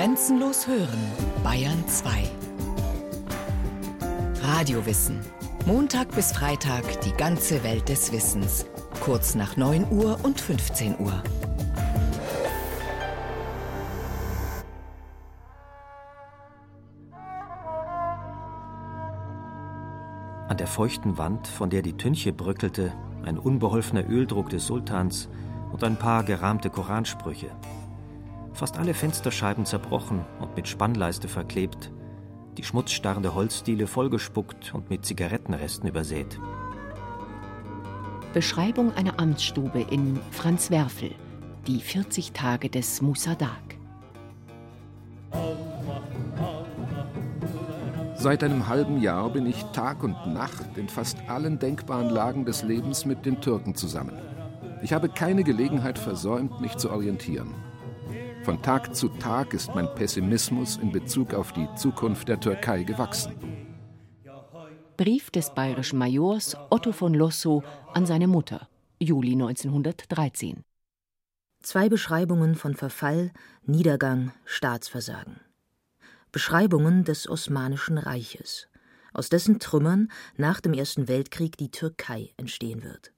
Grenzenlos hören, Bayern 2. Radiowissen. Montag bis Freitag die ganze Welt des Wissens. Kurz nach 9 Uhr und 15 Uhr. An der feuchten Wand, von der die Tünche bröckelte, ein unbeholfener Öldruck des Sultans und ein paar gerahmte Koransprüche. Fast alle Fensterscheiben zerbrochen und mit Spannleiste verklebt, die schmutzstarrende Holzdiele vollgespuckt und mit Zigarettenresten übersät. Beschreibung einer Amtsstube in Franz Werfel, die 40 Tage des Musadak. Seit einem halben Jahr bin ich Tag und Nacht in fast allen denkbaren Lagen des Lebens mit den Türken zusammen. Ich habe keine Gelegenheit versäumt, mich zu orientieren. Von Tag zu Tag ist mein Pessimismus in Bezug auf die Zukunft der Türkei gewachsen. Brief des bayerischen Majors Otto von Lossow an seine Mutter, Juli 1913. Zwei Beschreibungen von Verfall, Niedergang, Staatsversagen. Beschreibungen des Osmanischen Reiches, aus dessen Trümmern nach dem Ersten Weltkrieg die Türkei entstehen wird.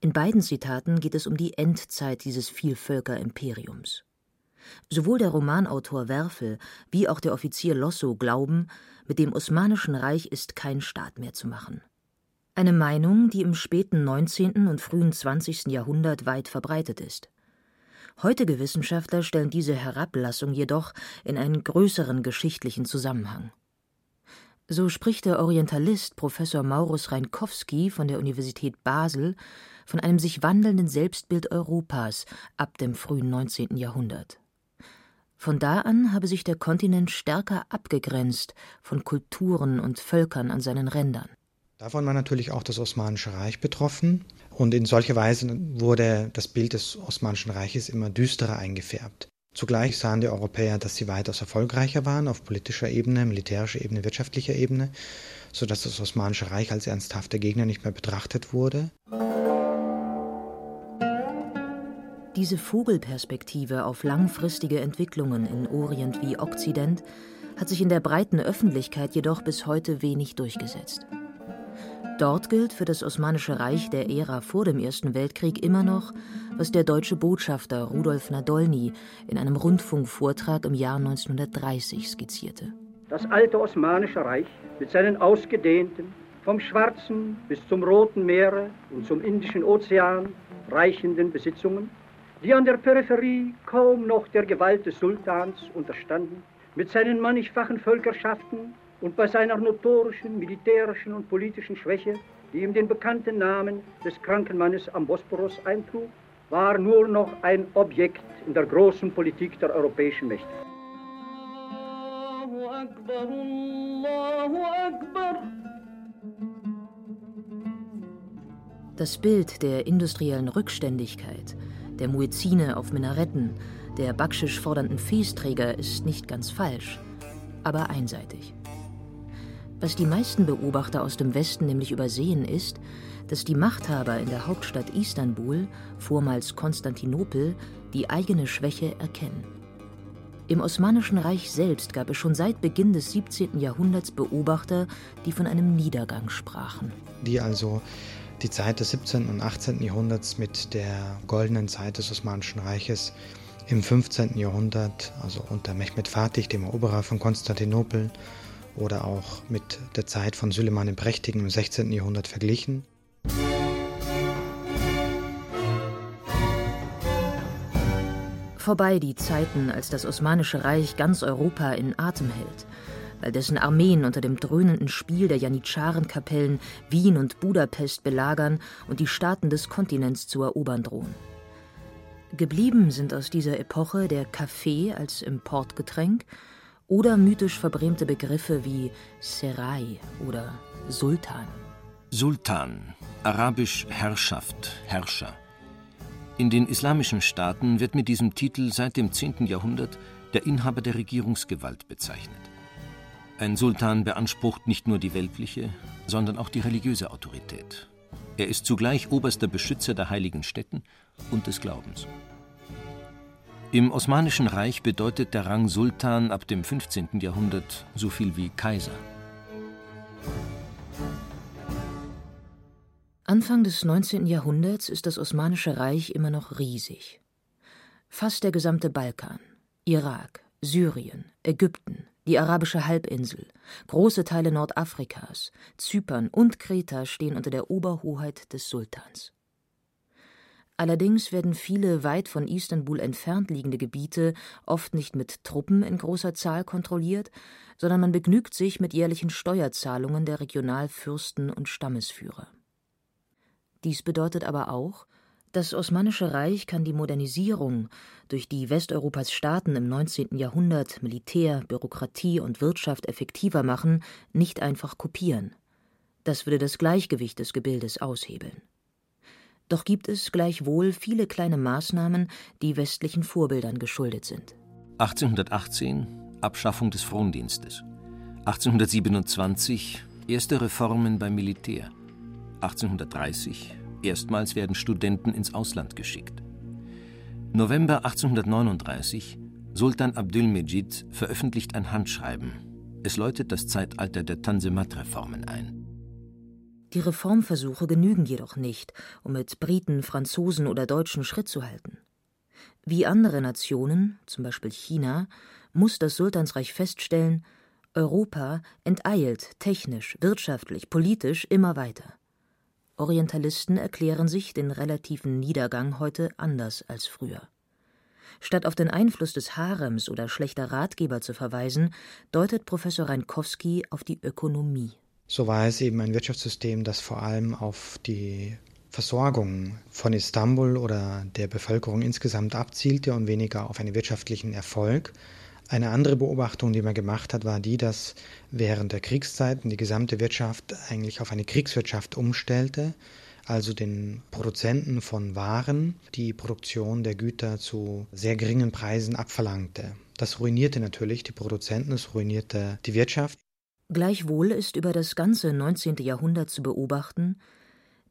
In beiden Zitaten geht es um die Endzeit dieses Vielvölkerimperiums. Sowohl der Romanautor Werfel wie auch der Offizier Lossow glauben, mit dem Osmanischen Reich ist kein Staat mehr zu machen. Eine Meinung, die im späten 19. und frühen 20. Jahrhundert weit verbreitet ist. Heutige Wissenschaftler stellen diese Herablassung jedoch in einen größeren geschichtlichen Zusammenhang. So spricht der Orientalist Professor Maurus Reinkowski von der Universität Basel von einem sich wandelnden Selbstbild Europas ab dem frühen 19. Jahrhundert. Von da an habe sich der Kontinent stärker abgegrenzt von Kulturen und Völkern an seinen Rändern. Davon war natürlich auch das Osmanische Reich betroffen. Und in solcher Weise wurde das Bild des Osmanischen Reiches immer düsterer eingefärbt. Zugleich sahen die Europäer, dass sie weitaus erfolgreicher waren auf politischer Ebene, militärischer Ebene, wirtschaftlicher Ebene, sodass das Osmanische Reich als ernsthafter Gegner nicht mehr betrachtet wurde. Diese Vogelperspektive auf langfristige Entwicklungen in Orient wie Okzident hat sich in der breiten Öffentlichkeit jedoch bis heute wenig durchgesetzt. Dort gilt für das Osmanische Reich der Ära vor dem Ersten Weltkrieg immer noch, was der deutsche Botschafter Rudolf Nadolny in einem Rundfunkvortrag im Jahr 1930 skizzierte. Das alte Osmanische Reich mit seinen ausgedehnten, vom Schwarzen bis zum Roten Meere und zum Indischen Ozean reichenden Besitzungen die an der Peripherie kaum noch der Gewalt des Sultans unterstanden, mit seinen mannigfachen Völkerschaften und bei seiner notorischen militärischen und politischen Schwäche, die ihm den bekannten Namen des kranken Mannes am Bosporus eintrug, war nur noch ein Objekt in der großen Politik der europäischen Mächte. Das Bild der industriellen Rückständigkeit, der Muezzine auf Minaretten, der Backschisch fordernden Feesträger ist nicht ganz falsch, aber einseitig. Was die meisten Beobachter aus dem Westen nämlich übersehen ist, dass die Machthaber in der Hauptstadt Istanbul, vormals Konstantinopel, die eigene Schwäche erkennen. Im Osmanischen Reich selbst gab es schon seit Beginn des 17. Jahrhunderts Beobachter, die von einem Niedergang sprachen. Die also die Zeit des 17. und 18. Jahrhunderts mit der goldenen Zeit des Osmanischen Reiches im 15. Jahrhundert, also unter Mehmed Fatih, dem Eroberer von Konstantinopel, oder auch mit der Zeit von Süleyman dem Prächtigen im 16. Jahrhundert verglichen. Vorbei die Zeiten, als das Osmanische Reich ganz Europa in Atem hält weil dessen Armeen unter dem dröhnenden Spiel der Janitscharenkapellen Wien und Budapest belagern und die Staaten des Kontinents zu erobern drohen. Geblieben sind aus dieser Epoche der Kaffee als Importgetränk oder mythisch verbrämte Begriffe wie Serai oder Sultan. Sultan, arabisch Herrschaft, Herrscher. In den islamischen Staaten wird mit diesem Titel seit dem 10. Jahrhundert der Inhaber der Regierungsgewalt bezeichnet. Ein Sultan beansprucht nicht nur die weltliche, sondern auch die religiöse Autorität. Er ist zugleich oberster Beschützer der heiligen Stätten und des Glaubens. Im Osmanischen Reich bedeutet der Rang Sultan ab dem 15. Jahrhundert so viel wie Kaiser. Anfang des 19. Jahrhunderts ist das Osmanische Reich immer noch riesig. Fast der gesamte Balkan, Irak, Syrien, Ägypten, die arabische Halbinsel, große Teile Nordafrikas, Zypern und Kreta stehen unter der Oberhoheit des Sultans. Allerdings werden viele weit von Istanbul entfernt liegende Gebiete oft nicht mit Truppen in großer Zahl kontrolliert, sondern man begnügt sich mit jährlichen Steuerzahlungen der Regionalfürsten und Stammesführer. Dies bedeutet aber auch, das Osmanische Reich kann die Modernisierung, durch die Westeuropas Staaten im 19. Jahrhundert Militär, Bürokratie und Wirtschaft effektiver machen, nicht einfach kopieren. Das würde das Gleichgewicht des Gebildes aushebeln. Doch gibt es gleichwohl viele kleine Maßnahmen, die westlichen Vorbildern geschuldet sind. 1818 Abschaffung des Frondienstes. 1827 erste Reformen beim Militär. 1830 Erstmals werden Studenten ins Ausland geschickt. November 1839 Sultan Abdülmejid veröffentlicht ein Handschreiben. Es läutet das Zeitalter der Tanzimat-Reformen ein. Die Reformversuche genügen jedoch nicht, um mit Briten, Franzosen oder Deutschen Schritt zu halten. Wie andere Nationen, zum Beispiel China, muss das Sultansreich feststellen, Europa enteilt technisch, wirtschaftlich, politisch immer weiter. Orientalisten erklären sich den relativen Niedergang heute anders als früher. Statt auf den Einfluss des Harems oder schlechter Ratgeber zu verweisen, deutet Professor Reinkowski auf die Ökonomie. So war es eben ein Wirtschaftssystem, das vor allem auf die Versorgung von Istanbul oder der Bevölkerung insgesamt abzielte und weniger auf einen wirtschaftlichen Erfolg. Eine andere Beobachtung, die man gemacht hat, war die, dass während der Kriegszeiten die gesamte Wirtschaft eigentlich auf eine Kriegswirtschaft umstellte, also den Produzenten von Waren die Produktion der Güter zu sehr geringen Preisen abverlangte. Das ruinierte natürlich die Produzenten, es ruinierte die Wirtschaft. Gleichwohl ist über das ganze 19. Jahrhundert zu beobachten,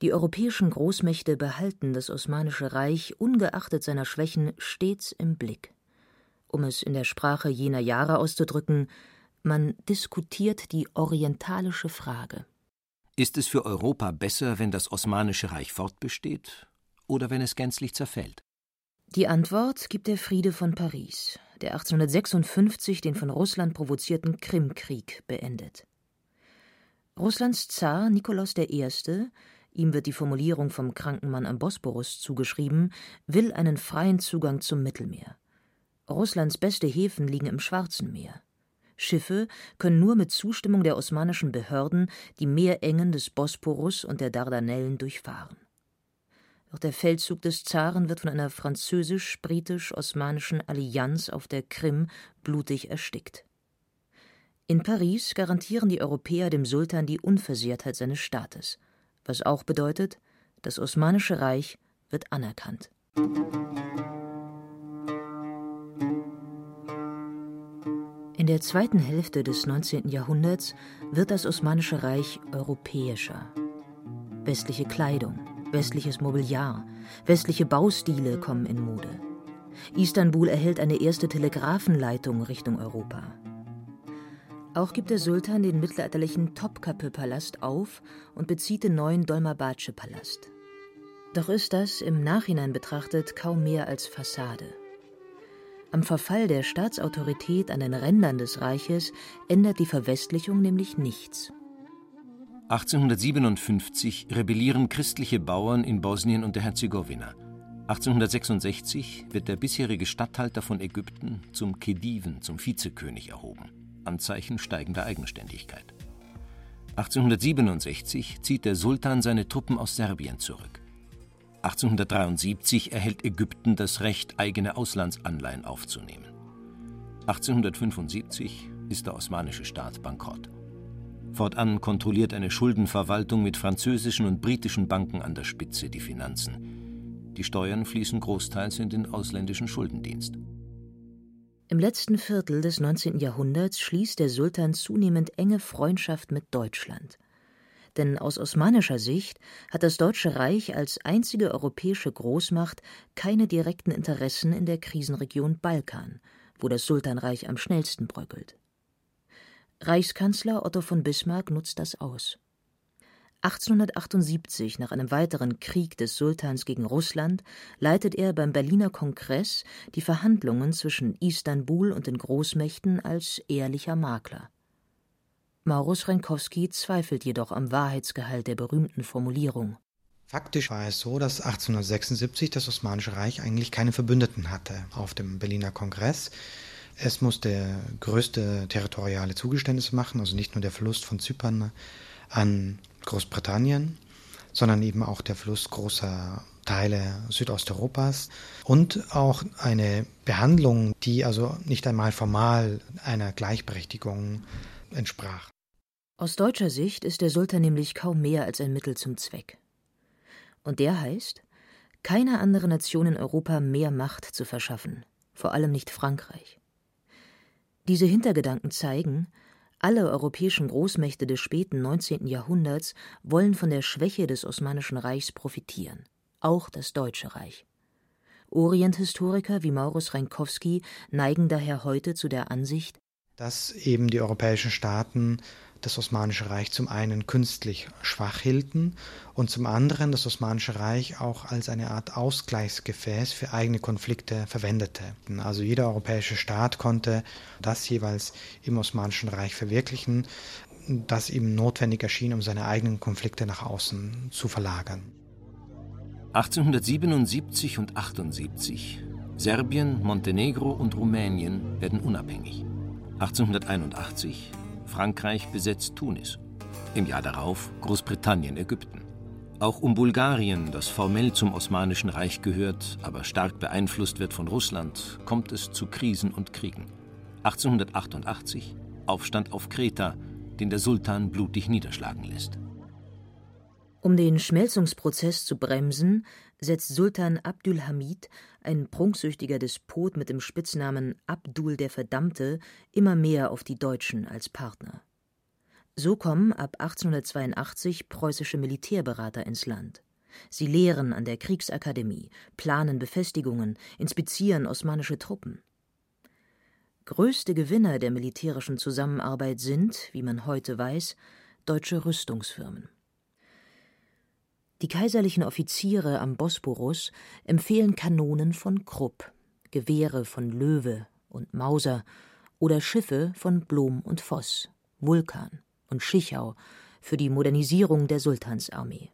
die europäischen Großmächte behalten das Osmanische Reich ungeachtet seiner Schwächen stets im Blick um es in der Sprache jener Jahre auszudrücken, man diskutiert die orientalische Frage. Ist es für Europa besser, wenn das Osmanische Reich fortbesteht oder wenn es gänzlich zerfällt? Die Antwort gibt der Friede von Paris, der 1856 den von Russland provozierten Krimkrieg beendet. Russlands Zar Nikolaus I., ihm wird die Formulierung vom kranken Mann am Bosporus zugeschrieben, will einen freien Zugang zum Mittelmeer. Russlands beste Häfen liegen im Schwarzen Meer. Schiffe können nur mit Zustimmung der osmanischen Behörden die Meerengen des Bosporus und der Dardanellen durchfahren. Doch der Feldzug des Zaren wird von einer französisch-britisch-osmanischen Allianz auf der Krim blutig erstickt. In Paris garantieren die Europäer dem Sultan die Unversehrtheit seines Staates, was auch bedeutet, das Osmanische Reich wird anerkannt. In der zweiten Hälfte des 19. Jahrhunderts wird das Osmanische Reich europäischer. Westliche Kleidung, westliches Mobiliar, westliche Baustile kommen in Mode. Istanbul erhält eine erste Telegrafenleitung Richtung Europa. Auch gibt der Sultan den mittelalterlichen Topkapı-Palast auf und bezieht den neuen Dolmabahce-Palast. Doch ist das im Nachhinein betrachtet kaum mehr als Fassade. Am Verfall der Staatsautorität an den Rändern des Reiches ändert die Verwestlichung nämlich nichts. 1857 rebellieren christliche Bauern in Bosnien und der Herzegowina. 1866 wird der bisherige Statthalter von Ägypten zum Khediven, zum Vizekönig erhoben. Anzeichen steigender Eigenständigkeit. 1867 zieht der Sultan seine Truppen aus Serbien zurück. 1873 erhält Ägypten das Recht, eigene Auslandsanleihen aufzunehmen. 1875 ist der osmanische Staat bankrott. Fortan kontrolliert eine Schuldenverwaltung mit französischen und britischen Banken an der Spitze die Finanzen. Die Steuern fließen großteils in den ausländischen Schuldendienst. Im letzten Viertel des 19. Jahrhunderts schließt der Sultan zunehmend enge Freundschaft mit Deutschland. Denn aus osmanischer Sicht hat das Deutsche Reich als einzige europäische Großmacht keine direkten Interessen in der Krisenregion Balkan, wo das Sultanreich am schnellsten bröckelt. Reichskanzler Otto von Bismarck nutzt das aus. 1878, nach einem weiteren Krieg des Sultans gegen Russland, leitet er beim Berliner Kongress die Verhandlungen zwischen Istanbul und den Großmächten als ehrlicher Makler. Maurus Renkowski zweifelt jedoch am Wahrheitsgehalt der berühmten Formulierung. Faktisch war es so, dass 1876 das Osmanische Reich eigentlich keine Verbündeten hatte auf dem Berliner Kongress. Es musste größte territoriale Zugeständnisse machen, also nicht nur der Verlust von Zypern an Großbritannien, sondern eben auch der Fluss großer Teile Südosteuropas und auch eine Behandlung, die also nicht einmal formal einer Gleichberechtigung entsprach. Aus deutscher Sicht ist der Sultan nämlich kaum mehr als ein Mittel zum Zweck. Und der heißt, keiner anderen Nation in Europa mehr Macht zu verschaffen, vor allem nicht Frankreich. Diese Hintergedanken zeigen, alle europäischen Großmächte des späten 19. Jahrhunderts wollen von der Schwäche des Osmanischen Reichs profitieren, auch das Deutsche Reich. Orienthistoriker wie Maurus Reinkowski neigen daher heute zu der Ansicht, dass eben die europäischen Staaten das Osmanische Reich zum einen künstlich schwach hielten und zum anderen das Osmanische Reich auch als eine Art Ausgleichsgefäß für eigene Konflikte verwendete. Also jeder europäische Staat konnte das jeweils im Osmanischen Reich verwirklichen, das ihm notwendig erschien, um seine eigenen Konflikte nach außen zu verlagern. 1877 und 78 Serbien, Montenegro und Rumänien werden unabhängig. 1881 Frankreich besetzt Tunis. Im Jahr darauf Großbritannien Ägypten. Auch um Bulgarien, das formell zum Osmanischen Reich gehört, aber stark beeinflusst wird von Russland, kommt es zu Krisen und Kriegen. 1888 Aufstand auf Kreta, den der Sultan blutig niederschlagen lässt. Um den Schmelzungsprozess zu bremsen, setzt Sultan Abdülhamid, ein prunksüchtiger Despot mit dem Spitznamen Abdul der Verdammte, immer mehr auf die Deutschen als Partner. So kommen ab 1882 preußische Militärberater ins Land. Sie lehren an der Kriegsakademie, planen Befestigungen, inspizieren osmanische Truppen. Größte Gewinner der militärischen Zusammenarbeit sind, wie man heute weiß, deutsche Rüstungsfirmen. Die kaiserlichen Offiziere am Bosporus empfehlen Kanonen von Krupp, Gewehre von Löwe und Mauser oder Schiffe von Blom und Voss, Vulkan und Schichau für die Modernisierung der Sultansarmee.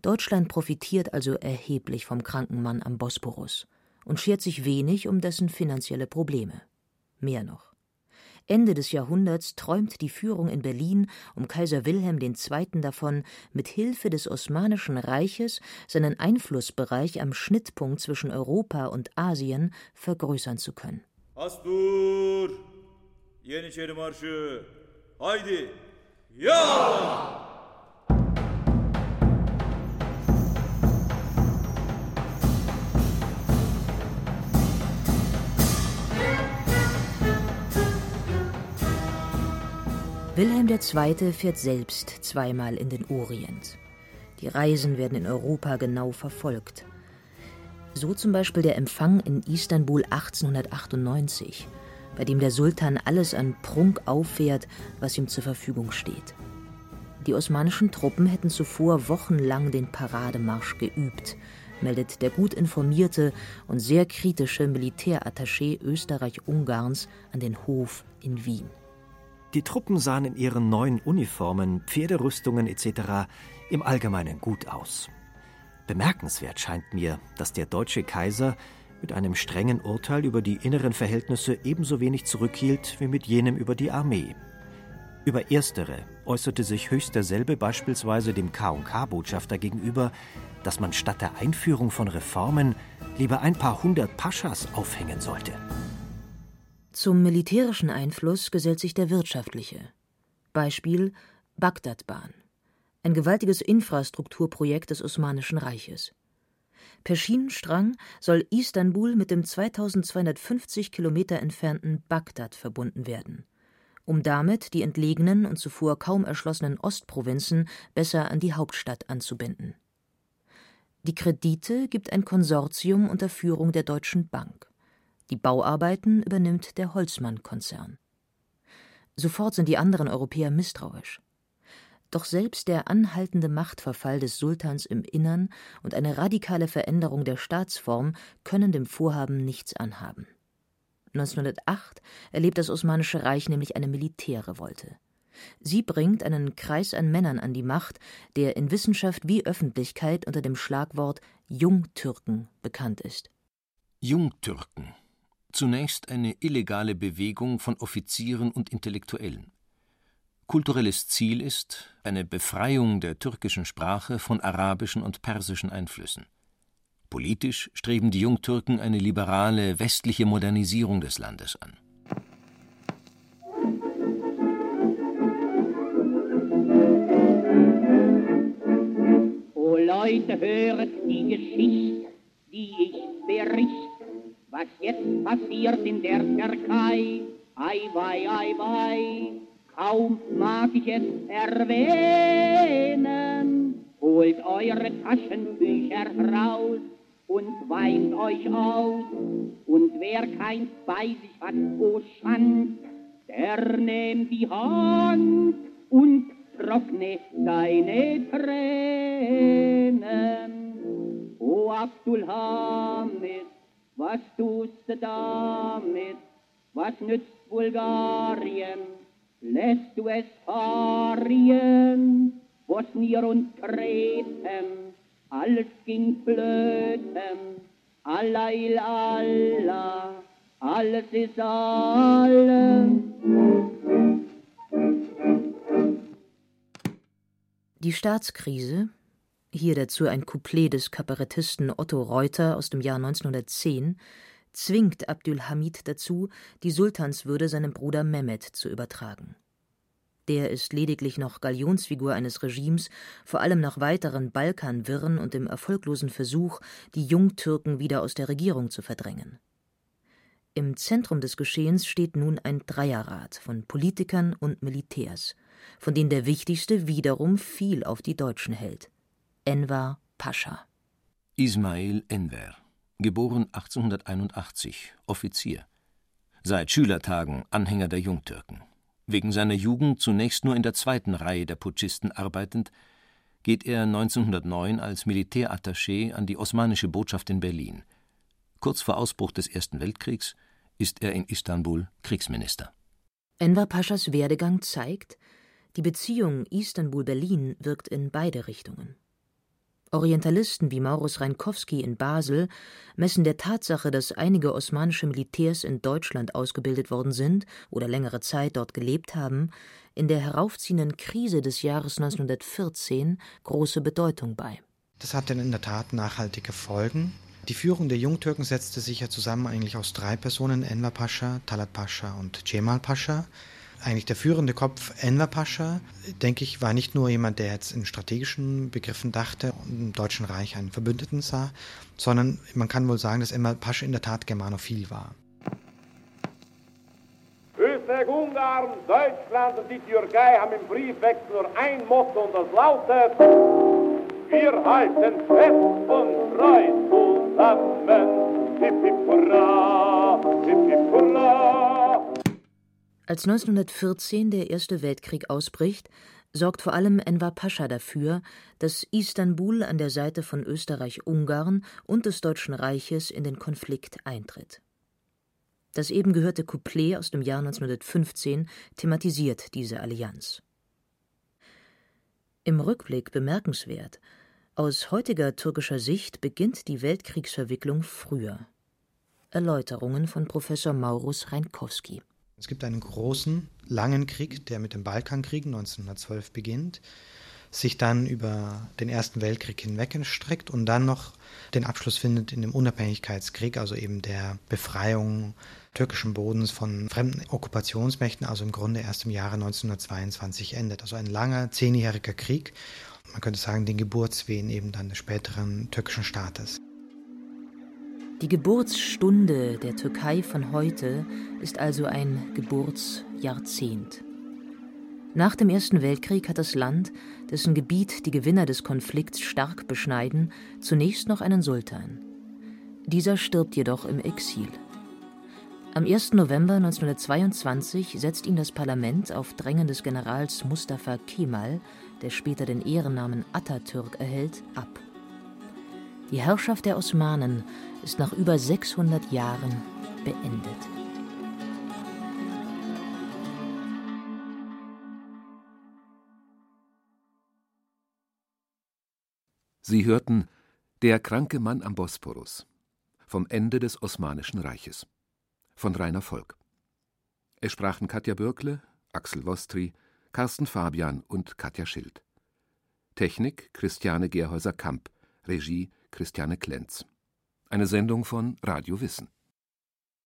Deutschland profitiert also erheblich vom kranken Mann am Bosporus und schert sich wenig um dessen finanzielle Probleme. Mehr noch. Ende des Jahrhunderts träumt die Führung in Berlin um Kaiser Wilhelm II. davon, mit Hilfe des Osmanischen Reiches seinen Einflussbereich am Schnittpunkt zwischen Europa und Asien vergrößern zu können. Astur! Yeniçeri Marşı! Haydi! Ja! Wilhelm II. fährt selbst zweimal in den Orient. Die Reisen werden in Europa genau verfolgt. So zum Beispiel der Empfang in Istanbul 1898, bei dem der Sultan alles an Prunk auffährt, was ihm zur Verfügung steht. Die osmanischen Truppen hätten zuvor wochenlang den Parademarsch geübt, meldet der gut informierte und sehr kritische Militärattaché Österreich-Ungarns an den Hof in Wien. Die Truppen sahen in ihren neuen Uniformen, Pferderüstungen etc. im Allgemeinen gut aus. Bemerkenswert scheint mir, dass der deutsche Kaiser mit einem strengen Urteil über die inneren Verhältnisse ebenso wenig zurückhielt wie mit jenem über die Armee. Über erstere äußerte sich höchst derselbe beispielsweise dem K&K-Botschafter gegenüber, dass man statt der Einführung von Reformen lieber ein paar hundert Paschas aufhängen sollte. Zum militärischen Einfluss gesellt sich der wirtschaftliche. Beispiel Bagdadbahn, ein gewaltiges Infrastrukturprojekt des Osmanischen Reiches. Per Schienenstrang soll Istanbul mit dem 2250 Kilometer entfernten Bagdad verbunden werden. um damit die entlegenen und zuvor kaum erschlossenen Ostprovinzen besser an die Hauptstadt anzubinden. Die Kredite gibt ein Konsortium unter Führung der Deutschen Bank. Die Bauarbeiten übernimmt der Holzmann-Konzern. Sofort sind die anderen Europäer misstrauisch. Doch selbst der anhaltende Machtverfall des Sultans im Innern und eine radikale Veränderung der Staatsform können dem Vorhaben nichts anhaben. 1908 erlebt das Osmanische Reich nämlich eine Militärrevolte. Sie bringt einen Kreis an Männern an die Macht, der in Wissenschaft wie Öffentlichkeit unter dem Schlagwort Jungtürken bekannt ist. Jungtürken. Zunächst eine illegale Bewegung von Offizieren und Intellektuellen. Kulturelles Ziel ist eine Befreiung der türkischen Sprache von arabischen und persischen Einflüssen. Politisch streben die Jungtürken eine liberale westliche Modernisierung des Landes an. O Leute, höret die Geschichte, die ich bericht, was jetzt passiert in der Türkei. Ei, wei, ei, wei. Kaum mag ich es erwähnen, holt eure Taschenbücher raus und weint euch aus. Und wer keins bei sich hat, o Schand, der nimmt die Hand und trockne deine Tränen. O Abdul Hamid, was tust du damit? Was nützt Bulgarien? lässt du es fahren, Bosnier und Kreten, alles ging flöten, Allah il Allah, alles ist alles. Die Staatskrise, hier dazu ein Couplet des Kabarettisten Otto Reuter aus dem Jahr 1910, zwingt Abdülhamid dazu, die Sultanswürde seinem Bruder Mehmed zu übertragen. Der ist lediglich noch Galionsfigur eines Regimes, vor allem nach weiteren Balkanwirren und dem erfolglosen Versuch, die Jungtürken wieder aus der Regierung zu verdrängen. Im Zentrum des Geschehens steht nun ein Dreierrat von Politikern und Militärs, von denen der wichtigste wiederum viel auf die Deutschen hält: Enver Pascha. Ismail Enver geboren 1881, Offizier. Seit Schülertagen Anhänger der Jungtürken. Wegen seiner Jugend zunächst nur in der zweiten Reihe der Putschisten arbeitend, geht er 1909 als Militärattaché an die osmanische Botschaft in Berlin. Kurz vor Ausbruch des Ersten Weltkriegs ist er in Istanbul Kriegsminister. Enver Paschas Werdegang zeigt, die Beziehung Istanbul-Berlin wirkt in beide Richtungen. Orientalisten wie Maurus Reinkowski in Basel messen der Tatsache, dass einige osmanische Militärs in Deutschland ausgebildet worden sind oder längere Zeit dort gelebt haben, in der heraufziehenden Krise des Jahres 1914 große Bedeutung bei. Das hatte in der Tat nachhaltige Folgen. Die Führung der Jungtürken setzte sich ja zusammen eigentlich aus drei Personen, Enver Pascha, Talat Pascha und Cemal Pascha eigentlich der führende Kopf Enver Pascha, denke ich, war nicht nur jemand, der jetzt in strategischen Begriffen dachte und im Deutschen Reich einen Verbündeten sah, sondern man kann wohl sagen, dass Enver Pascha in der Tat Germanophil war. Österreich, Ungarn, Deutschland und die Türkei haben im Briefwechsel nur ein Motto und das lautet Wir halten fest und treu zusammen. Hip, hip, hurra, hip, hip. Als 1914 der Erste Weltkrieg ausbricht, sorgt vor allem Enver Pascha dafür, dass Istanbul an der Seite von Österreich-Ungarn und des Deutschen Reiches in den Konflikt eintritt. Das eben gehörte Couplet aus dem Jahr 1915 thematisiert diese Allianz. Im Rückblick bemerkenswert, aus heutiger türkischer Sicht beginnt die Weltkriegsverwicklung früher. Erläuterungen von Professor Maurus Reinkowski es gibt einen großen, langen Krieg, der mit dem Balkankrieg 1912 beginnt, sich dann über den Ersten Weltkrieg hinweg erstreckt und dann noch den Abschluss findet in dem Unabhängigkeitskrieg, also eben der Befreiung türkischen Bodens von fremden Okkupationsmächten, also im Grunde erst im Jahre 1922 endet. Also ein langer, zehnjähriger Krieg. Man könnte sagen, den Geburtswehen eben dann des späteren türkischen Staates. Die Geburtsstunde der Türkei von heute ist also ein Geburtsjahrzehnt. Nach dem Ersten Weltkrieg hat das Land, dessen Gebiet die Gewinner des Konflikts stark beschneiden, zunächst noch einen Sultan. Dieser stirbt jedoch im Exil. Am 1. November 1922 setzt ihn das Parlament auf Drängen des Generals Mustafa Kemal, der später den Ehrennamen Atatürk erhält, ab. Die Herrschaft der Osmanen ist nach über 600 Jahren beendet. Sie hörten Der kranke Mann am Bosporus vom Ende des Osmanischen Reiches von Rainer Volk. Es sprachen Katja Bürkle, Axel Wostri, Carsten Fabian und Katja Schild. Technik Christiane Gerhäuser-Kamp, Regie Christiane Klenz. Eine Sendung von Radio Wissen.